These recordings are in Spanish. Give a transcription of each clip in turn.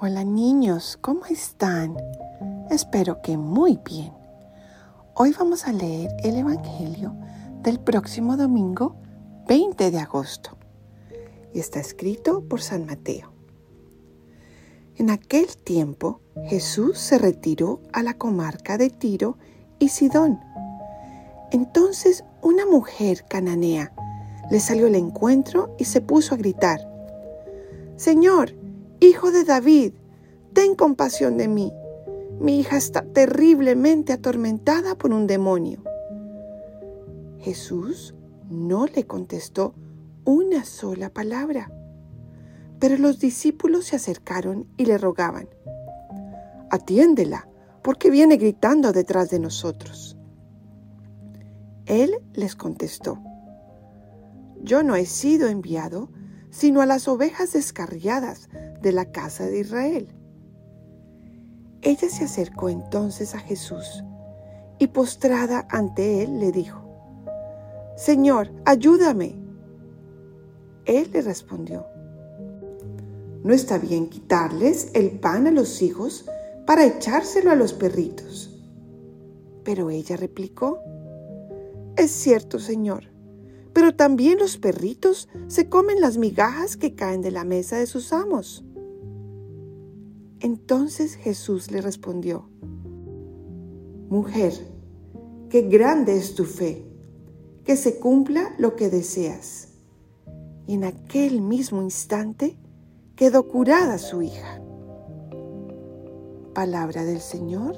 Hola niños, ¿cómo están? Espero que muy bien. Hoy vamos a leer el Evangelio del próximo domingo 20 de agosto y está escrito por San Mateo. En aquel tiempo Jesús se retiró a la comarca de Tiro y Sidón. Entonces una mujer cananea le salió al encuentro y se puso a gritar, Señor, Hijo de David, ten compasión de mí. Mi hija está terriblemente atormentada por un demonio. Jesús no le contestó una sola palabra, pero los discípulos se acercaron y le rogaban, atiéndela, porque viene gritando detrás de nosotros. Él les contestó, yo no he sido enviado sino a las ovejas descarriadas de la casa de Israel. Ella se acercó entonces a Jesús y postrada ante él le dijo, Señor, ayúdame. Él le respondió, No está bien quitarles el pan a los hijos para echárselo a los perritos. Pero ella replicó, Es cierto, Señor, pero también los perritos se comen las migajas que caen de la mesa de sus amos. Entonces Jesús le respondió, Mujer, qué grande es tu fe, que se cumpla lo que deseas. Y en aquel mismo instante quedó curada su hija. Palabra del Señor.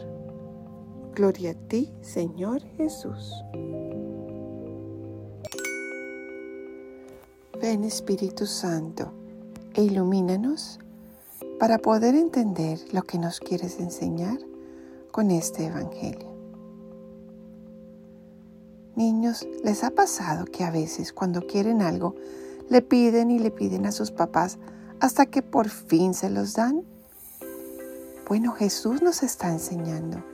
Gloria a ti, Señor Jesús. Ven Espíritu Santo e ilumínanos para poder entender lo que nos quieres enseñar con este Evangelio. Niños, ¿les ha pasado que a veces cuando quieren algo le piden y le piden a sus papás hasta que por fin se los dan? Bueno, Jesús nos está enseñando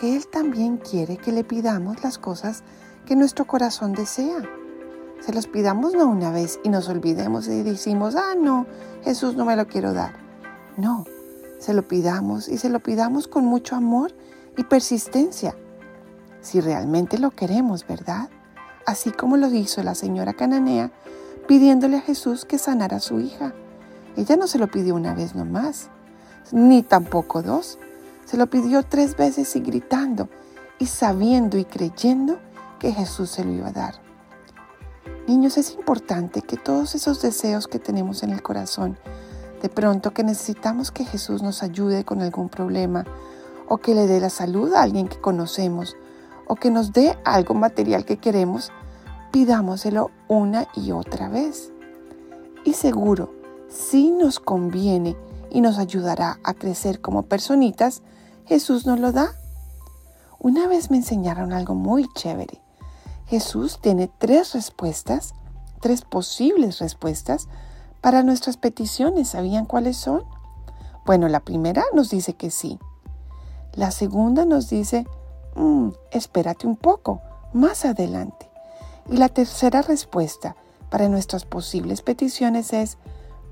que Él también quiere que le pidamos las cosas que nuestro corazón desea. Se los pidamos no una vez y nos olvidemos y decimos, ah, no, Jesús no me lo quiero dar. No, se lo pidamos y se lo pidamos con mucho amor y persistencia. Si realmente lo queremos, ¿verdad? Así como lo hizo la señora cananea pidiéndole a Jesús que sanara a su hija. Ella no se lo pidió una vez nomás, ni tampoco dos. Se lo pidió tres veces y gritando y sabiendo y creyendo que Jesús se lo iba a dar. Niños, es importante que todos esos deseos que tenemos en el corazón de pronto que necesitamos que Jesús nos ayude con algún problema o que le dé la salud a alguien que conocemos o que nos dé algo material que queremos, pidámoselo una y otra vez. Y seguro, si nos conviene y nos ayudará a crecer como personitas, Jesús nos lo da. Una vez me enseñaron algo muy chévere. Jesús tiene tres respuestas, tres posibles respuestas para nuestras peticiones. ¿Sabían cuáles son? Bueno, la primera nos dice que sí. La segunda nos dice, mm, espérate un poco, más adelante. Y la tercera respuesta para nuestras posibles peticiones es,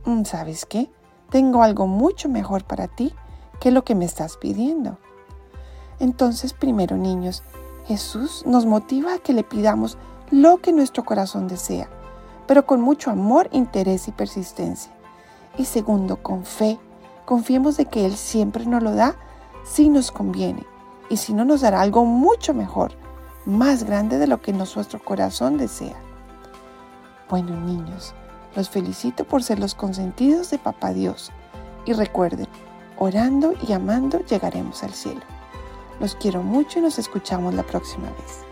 mm, ¿sabes qué? Tengo algo mucho mejor para ti que lo que me estás pidiendo. Entonces, primero, niños, Jesús nos motiva a que le pidamos lo que nuestro corazón desea pero con mucho amor, interés y persistencia. Y segundo, con fe. Confiemos de que Él siempre nos lo da si nos conviene y si no nos dará algo mucho mejor, más grande de lo que nuestro corazón desea. Bueno, niños, los felicito por ser los consentidos de Papá Dios. Y recuerden, orando y amando llegaremos al cielo. Los quiero mucho y nos escuchamos la próxima vez.